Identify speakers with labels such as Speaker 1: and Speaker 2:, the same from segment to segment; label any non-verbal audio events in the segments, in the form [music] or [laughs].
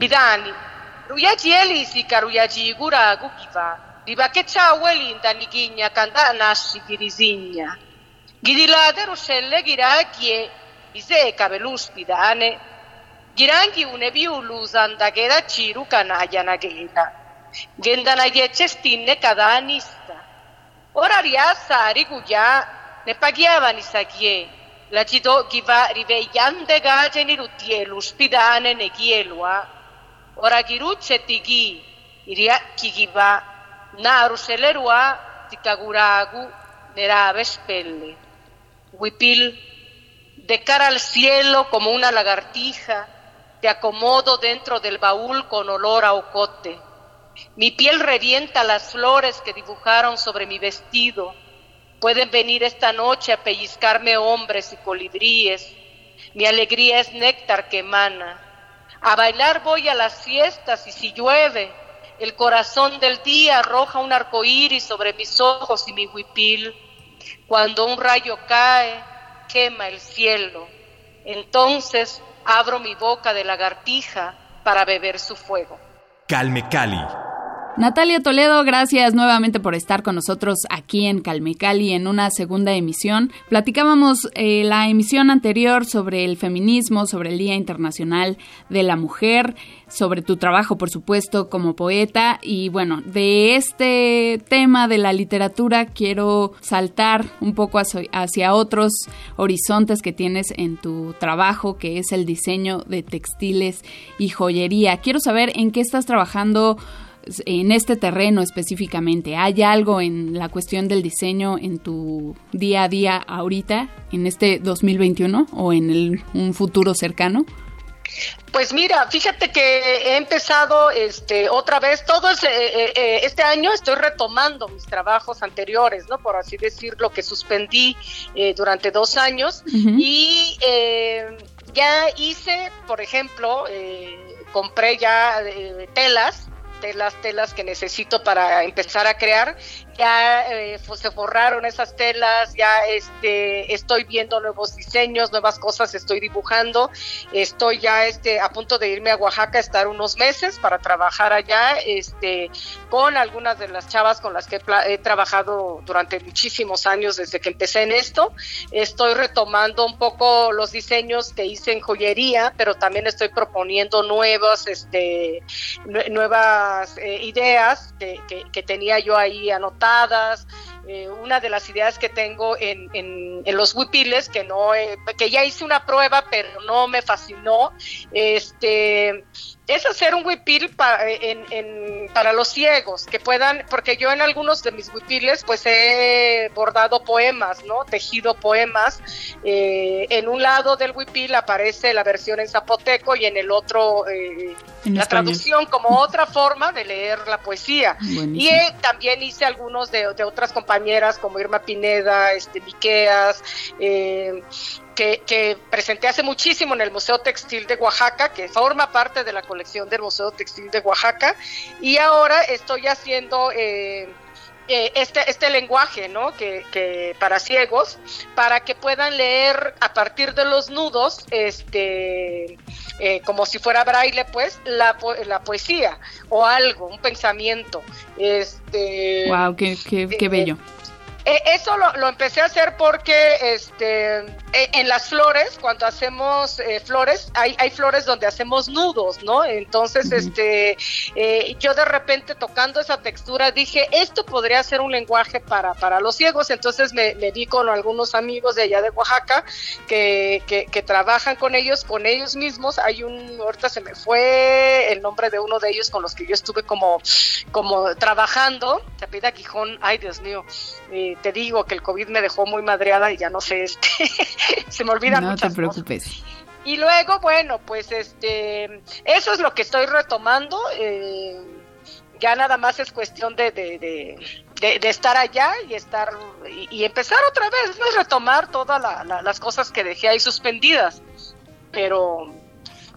Speaker 1: bitani ruyachi elisika ruyachi ikura kukipa ripaquechauelinta niquiña cantanaxi quirisiña guidilate ruxele quiraquie iseca veluspidane quiranquiune viulu santaquera chiru canayanaqueta guendanayechestinne cadanista ora riasari cuya nepaquiavanisaquie lachito quiva riveyante cacheni rutieluspidane negielua. Rivegliante gageni rutielu, spidane ne gielua. Ora girucce tigi, iria kigiva, naru selerua, tikaguragu, nerave spelle. Huipil, de cara al cielo como una lagartija, te acomodo dentro del baúl con olor a ocote. Mi piel revienta las flores que dibujaron sobre mi vestido. Pueden venir esta noche a pellizcarme hombres y colibríes. Mi alegría es néctar que emana. A bailar voy a las fiestas y si llueve, el corazón del día arroja un arco iris sobre mis ojos y mi huipil. Cuando un rayo cae, quema el cielo. Entonces abro mi boca de lagartija para beber su fuego.
Speaker 2: Calme Cali.
Speaker 3: Natalia Toledo, gracias nuevamente por estar con nosotros aquí en Calmecali en una segunda emisión. Platicábamos eh, la emisión anterior sobre el feminismo, sobre el Día Internacional de la Mujer, sobre tu trabajo, por supuesto, como poeta. Y bueno, de este tema de la literatura quiero saltar un poco hacia, hacia otros horizontes que tienes en tu trabajo, que es el diseño de textiles y joyería. Quiero saber en qué estás trabajando en este terreno específicamente? ¿Hay algo en la cuestión del diseño en tu día a día ahorita, en este 2021 o en el, un futuro cercano?
Speaker 1: Pues mira, fíjate que he empezado este otra vez todo ese, eh, eh, este año estoy retomando mis trabajos anteriores, no por así decirlo que suspendí eh, durante dos años y ya hice, por ejemplo, compré ya telas telas, telas que necesito para empezar a crear. Ya eh, se borraron esas telas, ya este, estoy viendo nuevos diseños, nuevas cosas estoy dibujando. Estoy ya este, a punto de irme a Oaxaca a estar unos meses para trabajar allá este, con algunas de las chavas con las que he, trabajado durante muchísimos años desde que empecé en esto. Estoy retomando un poco los diseños que hice en joyería, pero también estoy proponiendo nuevas, este, nuevas eh, ideas que, que, tenía yo ahí anotadas. Eh, una de las ideas que tengo en, en, los huipiles, que, no, que ya hice una prueba, pero no me fascinó, este, es hacer un huipil para los ciegos, que puedan, porque yo en algunos de mis huipiles pues he bordado poemas, ¿no? Tejido poemas. Eh, en un lado del huipil aparece la versión en zapoteco y en el otro eh, la traducción como [laughs] otra forma de leer la poesía. Y eh, también hice algunos de, de, otras compañeras como Irma Pineda, este, Miqueas, que, presenté hace muchísimo en el Museo Textil de Oaxaca, que forma parte de la colección del Museo Textil de Oaxaca, y ahora estoy haciendo eh, eh, este, este lenguaje, ¿no? Que, para ciegos, para que puedan leer a partir de los nudos, este, eh, como si fuera braille, pues, la, la poesía o algo, un pensamiento. Este,
Speaker 3: wow, qué, qué, qué bello.
Speaker 1: Eh, eso lo, empecé a hacer porque este, eh, en las flores, cuando hacemos eh, flores, hay, hay flores donde hacemos nudos, ¿no? Entonces, este, yo de repente tocando esa textura dije, esto podría ser un lenguaje para, para los ciegos. Entonces me, me di con algunos amigos de allá de Oaxaca que, que, trabajan con ellos, con ellos mismos. Hay un, ahorita se me fue el nombre de uno de ellos con los que yo estuve como, como trabajando, se pide Quijón, ay Dios mío, te digo que el COVID me dejó muy madreada y ya no sé, este, [laughs] se me olvidan
Speaker 3: no te preocupes.
Speaker 1: Y luego, bueno, pues este, eso es lo que estoy retomando. Eh, ya nada más es cuestión de, de, de, estar allá y estar y, empezar otra vez, no retomar todas las cosas que dejé ahí suspendidas. Pero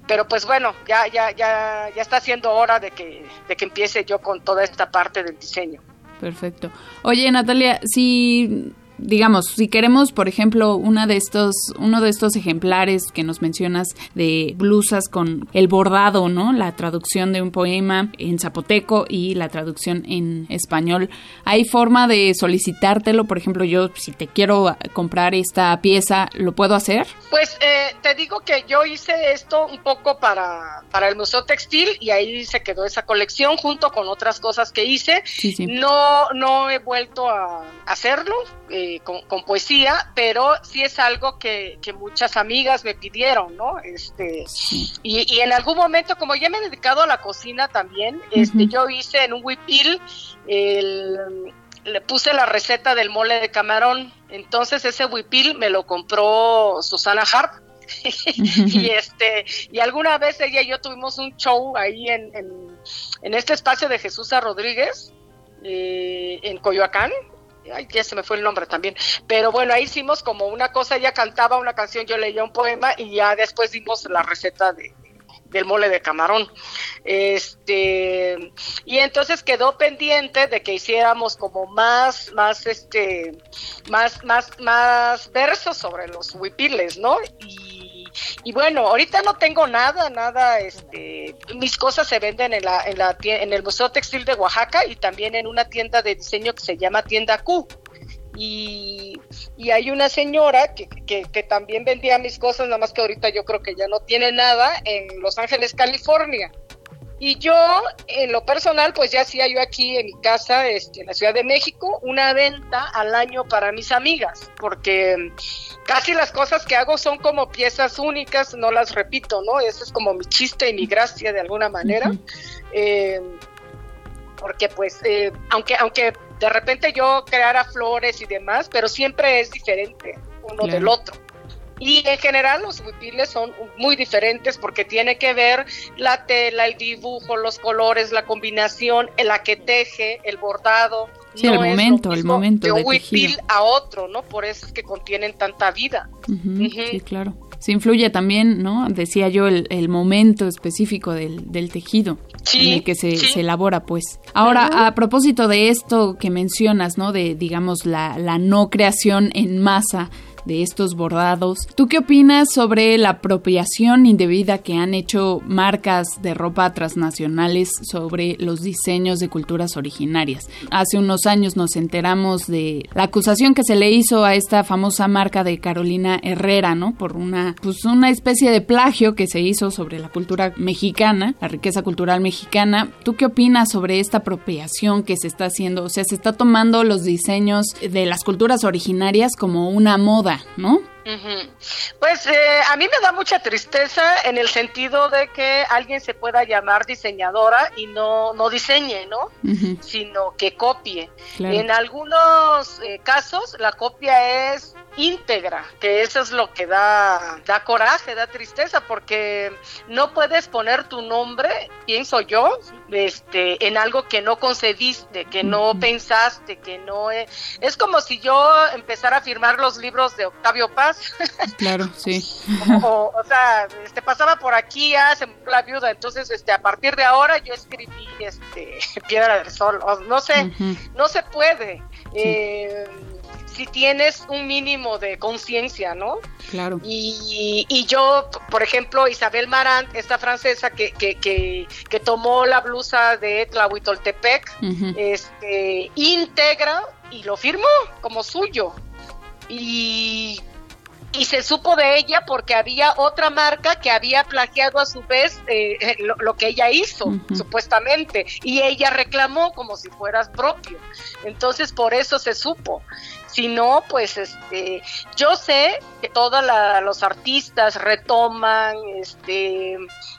Speaker 1: pero pues bueno, ya ya ya ya está siendo hora de que de que empiece yo con toda esta parte del diseño.
Speaker 3: Perfecto. Oye, Natalia, si digamos, si queremos, por ejemplo, una de estos, uno de estos ejemplares que nos mencionas de blusas con el bordado, ¿no? La traducción de un poema en zapoteco y la traducción en español. ¿Hay forma de solicitártelo? Por ejemplo, yo si te quiero comprar esta pieza, ¿lo puedo hacer?
Speaker 1: Pues eh, te digo que yo hice esto un poco para, para el Museo Textil y ahí se quedó esa colección junto con otras cosas que hice. No, no he vuelto a hacerlo. Eh, con, poesía, pero sí es algo que, muchas amigas me pidieron, ¿no? Este, y, en algún momento, como ya me he dedicado a la cocina también, este, yo hice en un huipil, le puse la receta del mole de camarón, entonces ese huipil me lo compró Susana Harp, [laughs] y este y alguna vez ella y yo tuvimos un show ahí en, en, este espacio de Jesús Rodríguez eh, en Coyoacán ay, ya se me fue el nombre también, pero bueno, ahí hicimos como una cosa, ella cantaba una canción, yo leía un poema y ya después dimos la receta de, del mole de camarón. Este, y entonces quedó pendiente de que hiciéramos como más, más, este, más, más, más versos sobre los huipiles, ¿no? Y y bueno, ahorita no tengo nada, nada, este, mis cosas se venden en la, en la en el Museo Textil de Oaxaca y también en una tienda de diseño que se llama Tienda Q. Y, y hay una señora que, que, que, también vendía mis cosas, nada más que ahorita yo creo que ya no tiene nada, en Los Ángeles, California. Y yo, en lo personal, pues ya hacía yo aquí en mi casa, este, en la Ciudad de México, una venta al año para mis amigas, porque casi las cosas que hago son como piezas únicas, no las repito, ¿no? Eso es como mi chiste y mi gracia de alguna manera. Eh, porque pues, eh, aunque, aunque de repente yo creara flores y demás, pero siempre es diferente uno del otro. Y en general los huipiles son muy diferentes porque tiene que ver la tela, el dibujo, los colores, la combinación, la que teje, el bordado.
Speaker 3: Sí, el momento, el momento
Speaker 1: de un huipil a otro, ¿no? Por eso es que contienen tanta vida.
Speaker 3: Sí, claro. Se influye también, ¿no? Decía yo, el, el momento específico del, del tejido en el que se, se elabora, pues. Ahora, a propósito de esto que mencionas, ¿no? De, digamos, la, la no creación en masa de estos bordados. ¿Tú qué opinas sobre la apropiación indebida que han hecho marcas de ropa transnacionales sobre los diseños de culturas originarias? Hace unos años nos enteramos de la acusación que se le hizo a esta famosa marca de Carolina Herrera, ¿no? Por una, pues una especie de plagio que se hizo sobre la cultura mexicana, la riqueza cultural mexicana. ¿Tú qué opinas sobre esta apropiación que se está haciendo? O sea, se está tomando los diseños de las culturas originarias como una moda ¿no?
Speaker 1: Pues eh, a mí me da mucha tristeza en el sentido de que alguien se pueda llamar diseñadora y no, no diseñe, ¿no? Sino que copie. En algunos eh, casos la copia es íntegra, que eso es lo que da, da coraje, da tristeza, porque no puedes poner tu nombre, pienso yo, este, en algo que no concediste, que no pensaste, que no es, es como si yo empezara a firmar los libros de Octavio Paz. [laughs]
Speaker 3: Claro, sí.
Speaker 1: o, sea, este pasaba por aquí, ya se la viuda, entonces este a partir de ahora yo escribí este [laughs] Piedra del Sol, no sé, no se puede. Eh, si tienes un mínimo de conciencia, ¿no?
Speaker 3: Claro.
Speaker 1: Y, y, yo, por ejemplo, Isabel Marant, esta francesa que, que, que, que tomó la blusa de Tlahuitoltepec, este, íntegra y lo firmó como suyo. Y y se supo de ella porque había otra marca que había plagiado a su vez eh, eh, lo, que ella hizo, supuestamente, y ella reclamó como si fueras propio. Entonces, por eso se supo. Si no, pues este, yo sé que todos los artistas retoman, este,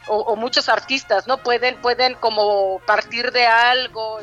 Speaker 1: o, muchos artistas, ¿no? Pueden, pueden como partir de algo,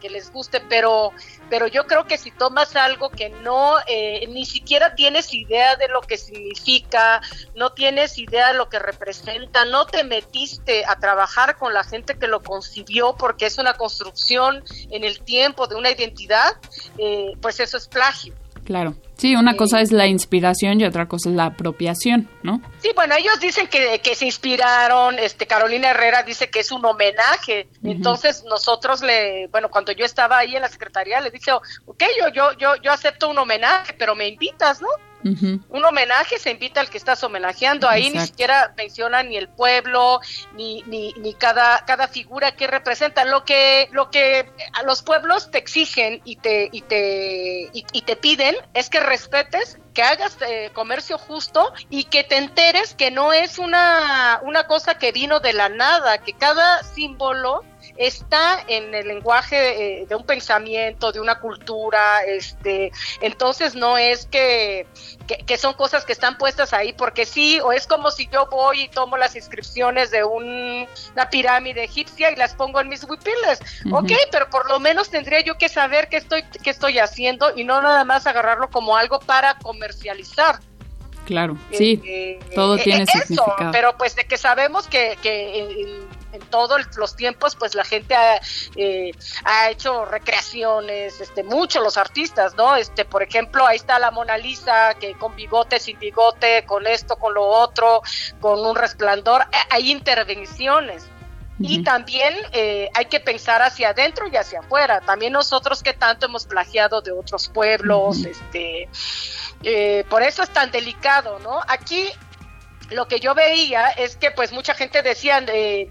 Speaker 1: que les guste, pero, pero yo creo que si tomas algo que no, eh, ni siquiera tienes idea de lo que significa, no tienes idea de lo que representa, no te metiste a trabajar con la gente que lo concibió porque es una construcción en el tiempo de una identidad, eh, pues eso es plagio.
Speaker 3: Claro. Sí, una cosa es la inspiración y otra cosa es la apropiación, ¿no?
Speaker 1: Sí, bueno, ellos dicen que, que se inspiraron, este Carolina Herrera dice que es un homenaje. Entonces, nosotros le, bueno, cuando yo estaba ahí en la secretaría le dije, ok, yo, yo, yo, yo acepto un homenaje, pero me invitas, ¿no? Un homenaje se invita al que estás homenajeando. Ahí ni siquiera menciona ni el pueblo, ni, ni, ni, cada, cada figura que representa. Lo que, lo que a los pueblos te exigen y te, y te, y, te piden es que respetes, que hagas eh, comercio justo y que te enteres que no es una, una cosa que vino de la nada, que cada símbolo está en el lenguaje de, un pensamiento, de una cultura, este, entonces no es que, que, son cosas que están puestas ahí porque sí, o es como si yo voy y tomo las inscripciones de una pirámide egipcia y las pongo en mis huipiles, ok, pero por lo menos tendría yo que saber qué estoy, qué estoy haciendo y no nada más agarrarlo como algo para comercializar.
Speaker 3: Claro, sí, eh, todo eh, tiene eso, significado.
Speaker 1: Pero pues de que sabemos que, que en todos los tiempos, pues la gente ha, eh, ha hecho recreaciones, este, mucho los artistas, ¿no? Este, por ejemplo, ahí está la Mona Lisa, que con bigote, sin bigote, con esto, con lo otro, con un resplandor, eh, hay intervenciones. Y también eh, hay que pensar hacia adentro y hacia afuera. También nosotros que tanto hemos plagiado de otros pueblos, este, por eso es tan delicado, ¿no? Aquí lo que yo veía es que pues mucha gente decía, eh,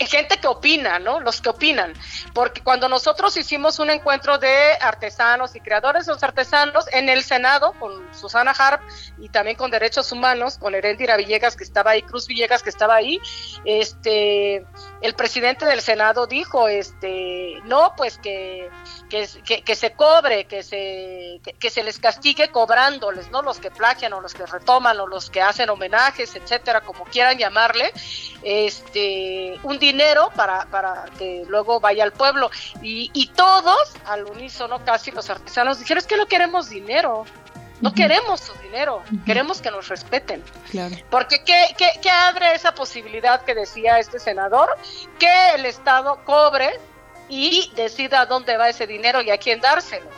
Speaker 1: gente que opina, ¿no? Los que opinan. Porque cuando nosotros hicimos un encuentro de artesanos y creadores de los artesanos en el Senado con Susana Harp y también con Derechos Humanos, con Herendira Villegas que estaba ahí, Cruz Villegas que estaba ahí, este, el presidente del Senado dijo, este, no, pues que, que, se cobre, que se, que, se les castigue cobrándoles, ¿no? Los que plagian o los que retoman o los que hacen homenajes, etcétera, como quieran llamarle, este un dinero para, para que luego vaya al pueblo. Y, y todos, al unísono casi los artesanos, dijeron, es que no queremos dinero. No queremos su dinero, queremos que nos respeten. Porque ¿qué, qué, qué abre esa posibilidad que decía este senador? Que el Estado cobre y decida dónde va ese dinero y a quién dárselo.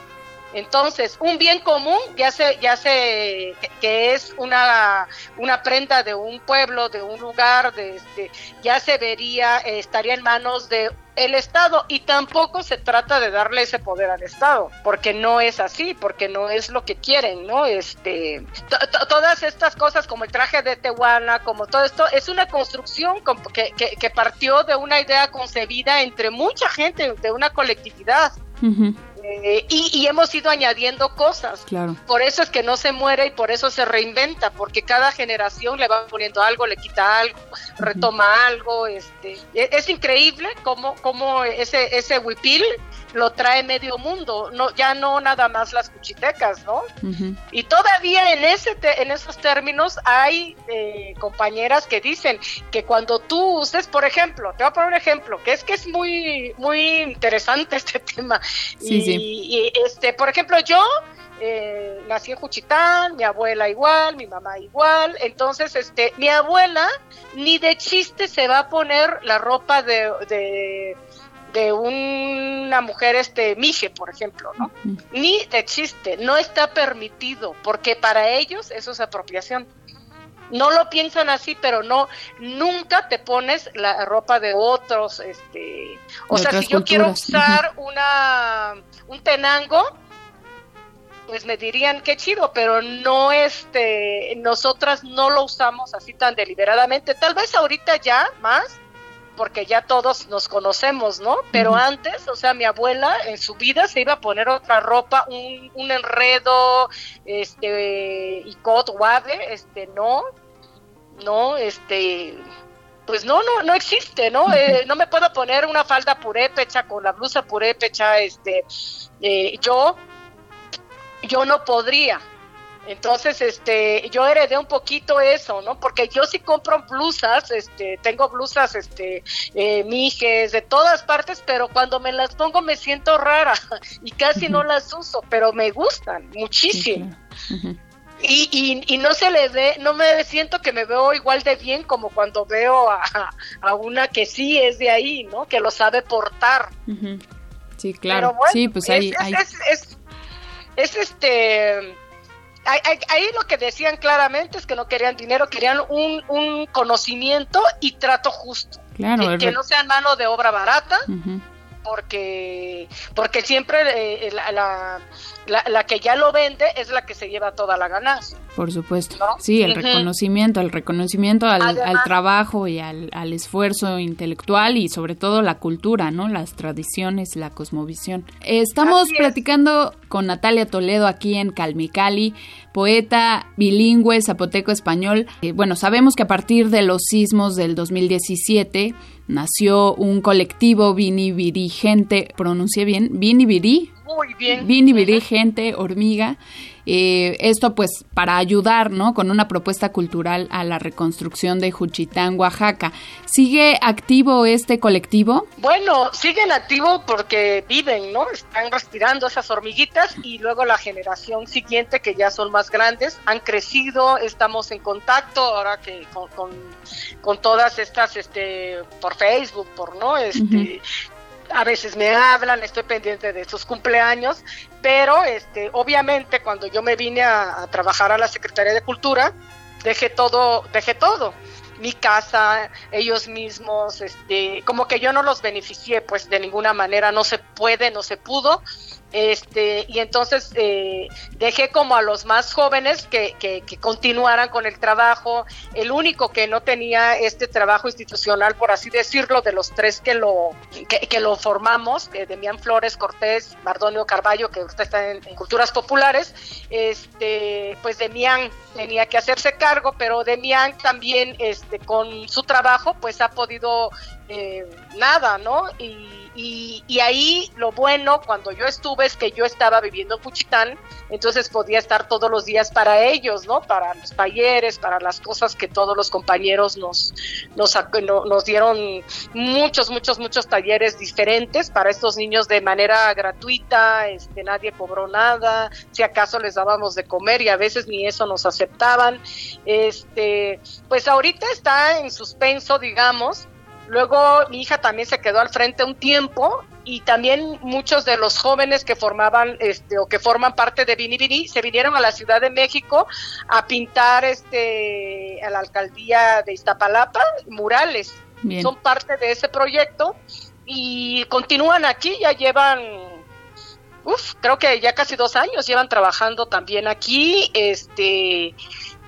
Speaker 1: Entonces, un bien común ya se, ya se, que es una, una prenda de un pueblo, de un lugar, de este, ya se vería, eh, estaría en manos de el Estado y tampoco se trata de darle ese poder al Estado, porque no es así, porque no es lo que quieren, ¿no? Este, todas estas cosas como el traje de Tehuana, como todo esto, es una construcción que, que, partió de una idea concebida entre mucha gente, de una colectividad. Eh, y, hemos ido añadiendo cosas.
Speaker 3: Claro.
Speaker 1: Por eso es que no se muere y por eso se reinventa, porque cada generación le va poniendo algo, le quita algo, retoma algo. Este, e, es, increíble cómo, cómo ese, ese huipil lo trae medio mundo, no, ya no nada más las cuchitecas, ¿no? Y todavía en, ese en esos términos hay eh, compañeras que dicen que cuando tú uses, por ejemplo, te voy a poner un ejemplo, que es que es muy, muy interesante [laughs] este tema.
Speaker 3: Sí, sí
Speaker 1: y, este, por ejemplo, yo eh, nací en Juchitán, mi abuela igual, mi mamá igual, entonces este, mi abuela ni de chiste se va a poner la ropa de, de, una mujer este mije, por ejemplo, ¿no? Ni de chiste, no está permitido, porque para ellos eso es apropiación no lo piensan así, pero no, nunca te pones la ropa de otros, este, o sea, si yo quiero usar una, un tenango, pues me dirían qué chido, pero no este, nosotras no lo usamos así tan deliberadamente, tal vez ahorita ya más, porque ya todos nos conocemos, ¿no? Pero antes, o sea, mi abuela en su vida se iba a poner otra ropa, un, un enredo, este, y cot guave, este, no, no, este, pues no, no, no existe, ¿no? Eh, no me puedo poner una falda purépecha con la blusa purépecha, este, eh, yo, yo no podría. Entonces, este, yo heredé un poquito eso, ¿no? Porque yo sí compro blusas, este, tengo blusas, este, eh, mijes, de todas partes, pero cuando me las pongo me siento rara [laughs] y casi no las uso, pero me gustan muchísimo. Y, y, no se le ve, no me siento que me veo igual de bien como cuando veo a, a una que sí es de ahí, ¿no? Que lo sabe portar.
Speaker 3: Sí, claro. sí, pues ahí,
Speaker 1: es, es, es, este ahí, lo que decían claramente es que no querían dinero, querían un, un conocimiento y trato justo. Claro, que, no sean mano de obra barata, porque, porque siempre eh, la, la, que ya lo vende es la que se lleva toda la ganancia.
Speaker 3: Por supuesto. Sí, el reconocimiento, el reconocimiento al, trabajo y al, esfuerzo intelectual y sobre todo la cultura, ¿no? Las tradiciones, la cosmovisión. Estamos platicando con Natalia Toledo aquí en Calmicali, poeta bilingüe zapoteco-español. Eh, bueno, sabemos que a partir de los sismos del 2017 nació un colectivo Vini Viri Gente, pronuncié bien, Vini Viri,
Speaker 1: muy bien.
Speaker 3: Vini, gente, hormiga. Eh, esto pues para ayudar, ¿no? Con una propuesta cultural a la reconstrucción de Juchitán, Oaxaca. ¿Sigue activo este colectivo?
Speaker 1: Bueno, siguen activo porque viven, ¿no? Están respirando esas hormiguitas y luego la generación siguiente que ya son más grandes han crecido, estamos en contacto ahora que con, con, todas estas, este, por Facebook, por, ¿no? Este, a veces me hablan, estoy pendiente de sus cumpleaños, pero este, obviamente cuando yo me vine a, trabajar a la Secretaría de Cultura, dejé todo, dejé todo. Mi casa, ellos mismos, este, como que yo no los beneficié, pues de ninguna manera, no se puede, no se pudo, este, y entonces eh, dejé como a los más jóvenes que, que, continuaran con el trabajo. El único que no tenía este trabajo institucional, por así decirlo, de los tres que lo, que, lo formamos, de Demián Flores, Cortés, Mardonio Carballo, que usted está en, Culturas Populares, este, pues Demián tenía que hacerse cargo, pero Demián también este, con su trabajo pues ha podido eh, nada, ¿no? Y y, ahí lo bueno cuando yo estuve es que yo estaba viviendo en Puchitán, entonces podía estar todos los días para ellos, ¿no? Para los talleres, para las cosas que todos los compañeros nos, nos, nos dieron muchos, muchos, muchos talleres diferentes para estos niños de manera gratuita, este, nadie cobró nada, si acaso les dábamos de comer y a veces ni eso nos aceptaban. Este, pues ahorita está en suspenso, digamos, Luego mi hija también se quedó al frente un tiempo y también muchos de los jóvenes que formaban este o que forman parte de Vini Vini se vinieron a la Ciudad de México a pintar este a la alcaldía de Iztapalapa murales. Son parte de ese proyecto y continúan aquí, ya llevan uf, creo que ya casi dos años llevan trabajando también aquí, este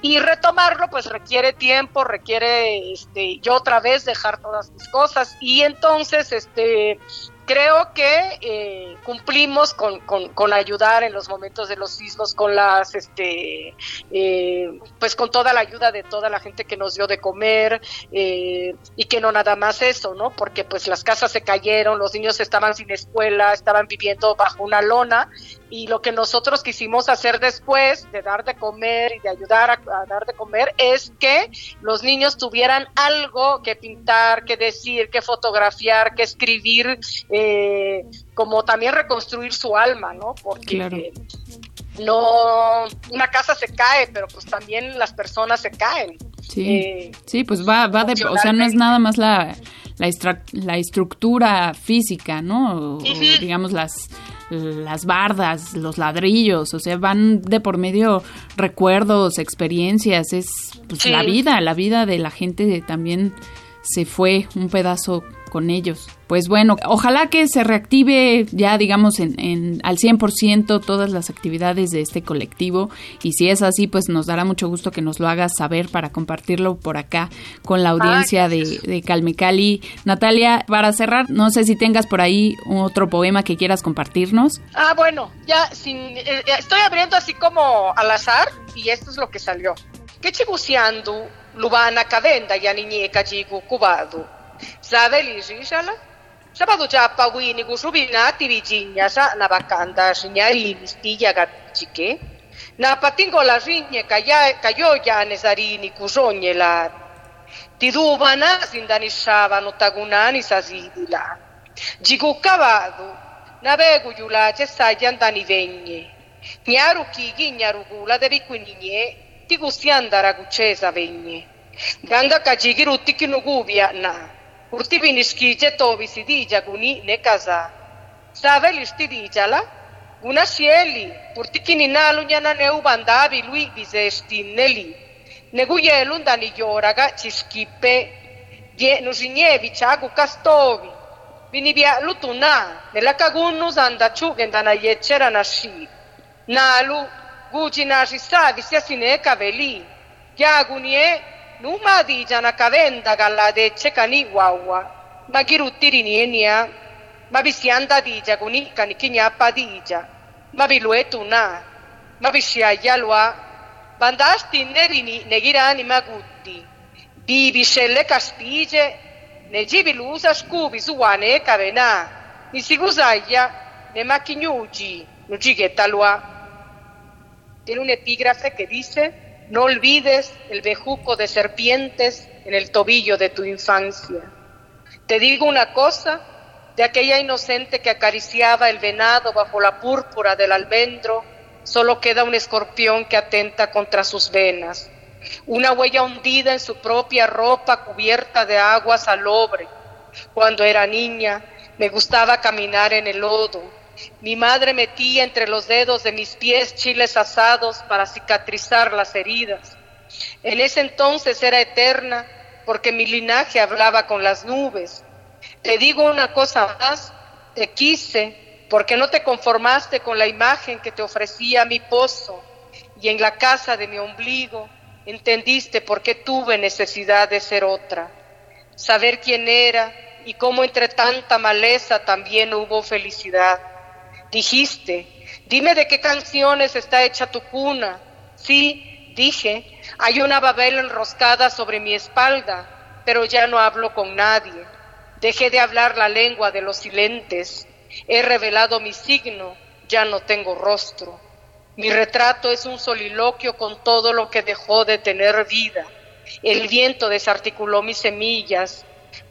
Speaker 1: y retomarlo pues requiere tiempo, requiere este yo otra vez dejar todas mis cosas. Y entonces este creo que eh, cumplimos con, con, ayudar en los momentos de los sismos, con las, este, eh, pues con toda la ayuda de toda la gente que nos dio de comer eh, y que no nada más eso, ¿no? Porque pues las casas se cayeron, los niños estaban sin escuela, estaban viviendo bajo una lona y lo que nosotros quisimos hacer después de dar de comer y de ayudar a, dar de comer es que los niños tuvieran algo que pintar, que decir, que fotografiar, que escribir, eh, como también reconstruir su alma, ¿no? Porque no, una casa se cae, pero pues también las personas se caen.
Speaker 3: Sí, eh, sí pues va, va de, o sea, no es nada más la, la, la estructura física, ¿no? digamos las las bardas, los ladrillos, o sea, van de por medio recuerdos, experiencias, es pues, la vida, la vida de la gente también se fue un pedazo con ellos. Pues bueno, ojalá que se reactive ya, digamos, en, en al 100% todas las actividades de este colectivo y si es así, pues nos dará mucho gusto que nos lo hagas saber para compartirlo por acá con la audiencia de, de Calmecali. Natalia, para cerrar, no sé si tengas por ahí otro poema que quieras compartirnos.
Speaker 1: Ah, bueno, ya sin, eh, eh, estoy abriendo así como al azar y esto es lo que salió. Que chiguseando lubana cadenda ya niñeca jigu cubado Saveli Sisala, Sapato ciappa quindi con supinati vicina, sa na paccanta signa e listiglia cacciche, na pattingo la signe caioia ne sarini cusogne la ti duvana sindanissavano tagunani sasidila. Gicuccavado, na pegu giula cessai andani vegne, gnaru chichi gnaru cula de picquininie, ti custi andara cuccesa vegne. Ganga cacichi rutti chi no cubia na. Purti viniski eto visiti jaguni ne casa sabe listi djala guna sieli purti kinina lu yana ne u bandavi luigi sti neli negu ye lunda ni joraga si skippe ye no snievi cago castovi vinivia lutuna de la caguno sandachu genda ye chera nashi na lu gutina veli jaguni numadijana kavenda galladeche kani wawa. Magiruttirinienia mavisiandadija kunikani kiñapadija maviluetuna mavisiayalwa bandastinnerini negirani magutti viviselle castije negivilusa scuvi suwane cavena nisigusaya nemachiñuji nucigetalwa tiene un epígrafe que dice no olvides el bejuco de serpientes en el tobillo de tu infancia. Te digo una cosa, de aquella inocente que acariciaba el venado bajo la púrpura del almendro, solo queda un escorpión que atenta contra sus venas una huella hundida en su propia ropa cubierta de agua salobre. Cuando era niña me gustaba caminar en el lodo. Mi madre metía entre los dedos de mis pies chiles asados para cicatrizar las heridas. En ese entonces era eterna porque mi linaje hablaba con las nubes. Te digo una cosa más, te quise porque no te conformaste con la imagen que te ofrecía mi pozo y en la casa de mi ombligo entendiste por qué tuve necesidad de ser otra, saber quién era y cómo entre tanta maleza también hubo felicidad. Dijiste, dime de qué canciones está hecha tu cuna. Sí, dije, hay una babel enroscada sobre mi espalda, pero ya no hablo con nadie. Dejé de hablar la lengua de los silentes. He revelado mi signo, ya no tengo rostro. Mi retrato es un soliloquio con todo lo que dejó de tener vida. El viento desarticuló mis semillas.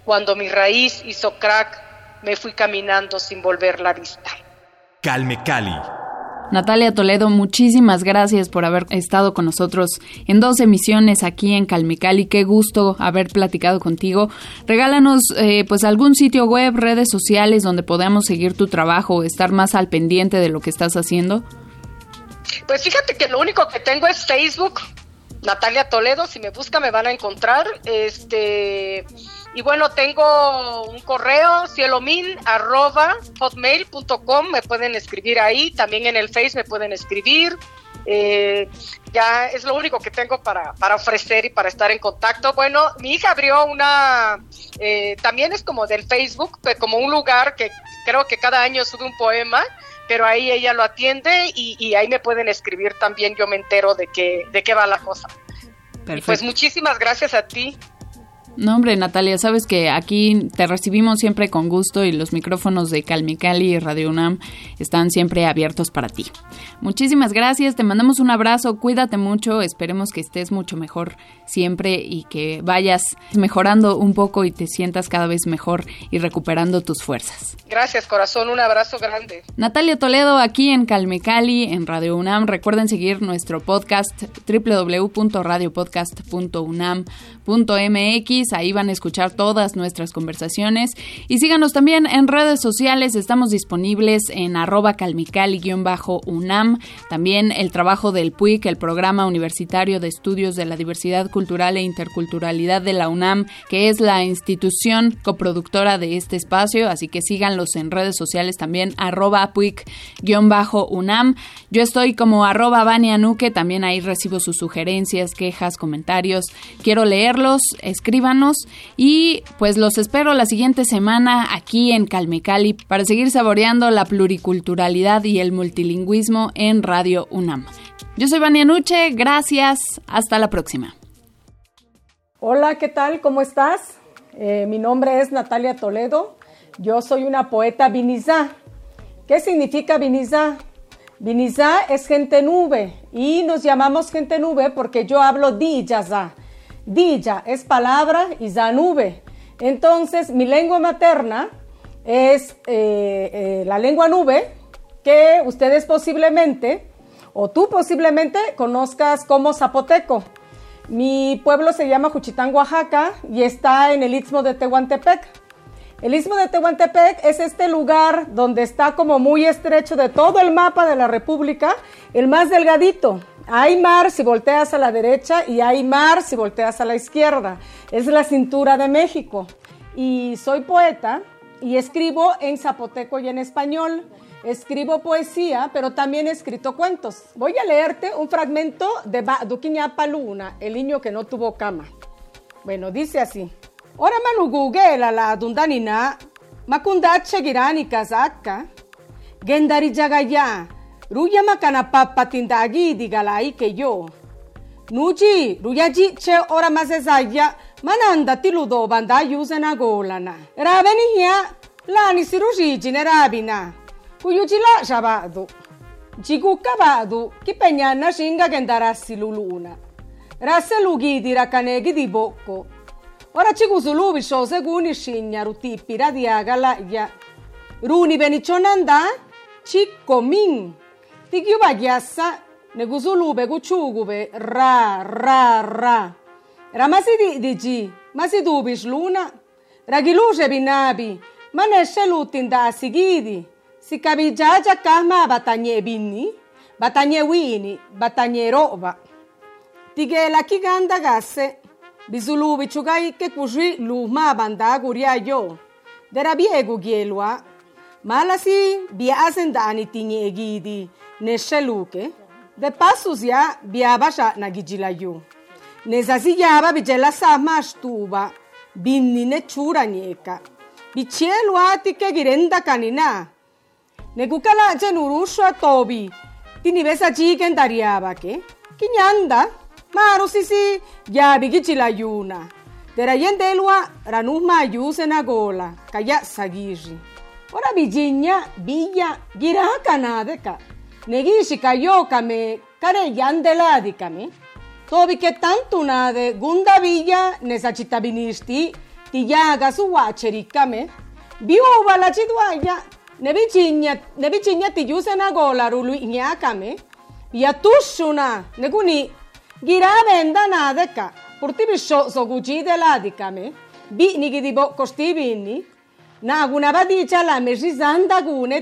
Speaker 1: Cuando mi raíz hizo crack, me fui caminando sin volver la vista.
Speaker 2: Calme Cali.
Speaker 3: Natalia Toledo, muchísimas gracias por haber estado con nosotros en dos emisiones aquí en Calmecali. Qué gusto haber platicado contigo. Regálanos eh, pues algún sitio web, redes sociales donde podamos seguir tu trabajo, estar más al pendiente de lo que estás haciendo.
Speaker 1: Pues fíjate que lo único que tengo es Facebook, Natalia Toledo, si me busca me van a encontrar. Este y bueno, tengo un correo, cielomin arroba me pueden escribir ahí, también en el Face me pueden escribir. Eh, ya es lo único que tengo para, para ofrecer y para estar en contacto. Bueno, mi hija abrió una, eh, también es como del Facebook, como un lugar que creo que cada año sube un poema pero ahí ella lo atiende y, ahí me pueden escribir también, yo me entero de qué, de qué va la cosa. pues muchísimas gracias a ti.
Speaker 3: No, hombre, Natalia, sabes que aquí te recibimos siempre con gusto y los micrófonos de Calmicali y Radio UNAM están siempre abiertos para ti. Muchísimas gracias, te mandamos un abrazo, cuídate mucho, esperemos que estés mucho mejor siempre y que vayas mejorando un poco y te sientas cada vez mejor y recuperando tus fuerzas.
Speaker 1: Gracias, corazón, un abrazo grande.
Speaker 3: Natalia Toledo aquí en Calmecali, en Radio UNAM. Recuerden seguir nuestro podcast www.radiopodcast.unam.mx ahí van a escuchar todas nuestras conversaciones. Y síganos también en redes sociales, estamos disponibles en arroba calmicali-unam. También el trabajo del PUIC, el Programa Universitario de Estudios de la Diversidad Cultural e Interculturalidad de la UNAM, que es la institución coproductora de este espacio, así que síganlos en redes sociales también, arroba PUIC-UNAM. Yo estoy como arroba Vania Nuque, también ahí recibo sus sugerencias, quejas, comentarios. Quiero escriban y pues los espero la siguiente semana aquí en Calmecali para seguir saboreando la pluriculturalidad y el multilingüismo en Radio UNAM. Yo soy Vania Nuche, gracias, hasta la próxima.
Speaker 4: Hola, ¿qué tal? ¿Cómo estás? Eh, mi nombre es Natalia Toledo, yo soy una poeta vinizá. ¿Qué significa vinizá? Biniza es gente nube y nos llamamos gente nube porque yo hablo diyaza. Dilla es palabra y za nube. Entonces, mi lengua materna es eh, eh, la lengua nube que ustedes posiblemente, o tú posiblemente, conozcas como zapoteco. Mi pueblo se llama Juchitán, Oaxaca, y está en el istmo de Tehuantepec. El istmo de Tehuantepec es este lugar donde está como muy estrecho de todo el mapa de la República, el más delgadito. Hay mar si volteas a la derecha y hay mar si volteas a la izquierda. Es la cintura de México. Y soy poeta y escribo en zapoteco y en español. Escribo poesía, pero también he escrito cuentos. Voy a leerte un fragmento de Duquiña Paluna, el niño que no tuvo cama. Bueno, dice así. Ora manugugela la dundanina, makundache girani kazaka, gendari jagaya, Ruyama canapa di galai ke yo. Nuji, ruyaji che ora masesaya, mananda ti ludo banda yusena golana. Raveni hia, lani sirugine rabina. Kuyujila shabadu. ki kipenyana shinga kendarassi luluna. Rasselugidi rakanegi di bocco. Ora cikusuluvi shose guni shinyaru tippi radiagala ya. Runi benichonanda, chikko min. Ti chiupa chiassa, ne cusulupe, cuciucupe, ra, ra, ra. Ramasi di gi, ma si tu pisluna, rachiluce pinapi, ma ne scelutti in da sichiti, si capigiagia calma batagne pinni, batagne wini, batagne roba. Ti che la chi canta casse, bisulupi ciucai che cuci l'uma banda curia io, dera piego chielua, ma la si biasen dani tigne chiti, nesheluke. De pasus ya biabasha nagijila yo. Nezasi yaba bijela sama stuba, binni ne chura nyeka. Bichielwa tike girenda kanina. Negukala jenurushwa tobi, tinibesa chiken dariaba ke. Kinyanda, Maro sisi yabi gichila yuna. Dera yendelwa ranuma yuse na gola, kaya sagiri. Ora bijinya biya gira kanadeka. negishi kayokame kare yandela adikame. Tobi ke tantu nade gunda villa nesachita binisti, tiyaga su wacherikame. Biu bala chidwaya, nebichinya, nebichinya gola rulu inyakame. Neguni, gira benda nadeka, purti bisho so gujidela adikame. Bi nigi dibo kostibi inni. Naguna badicha la mesi zandagune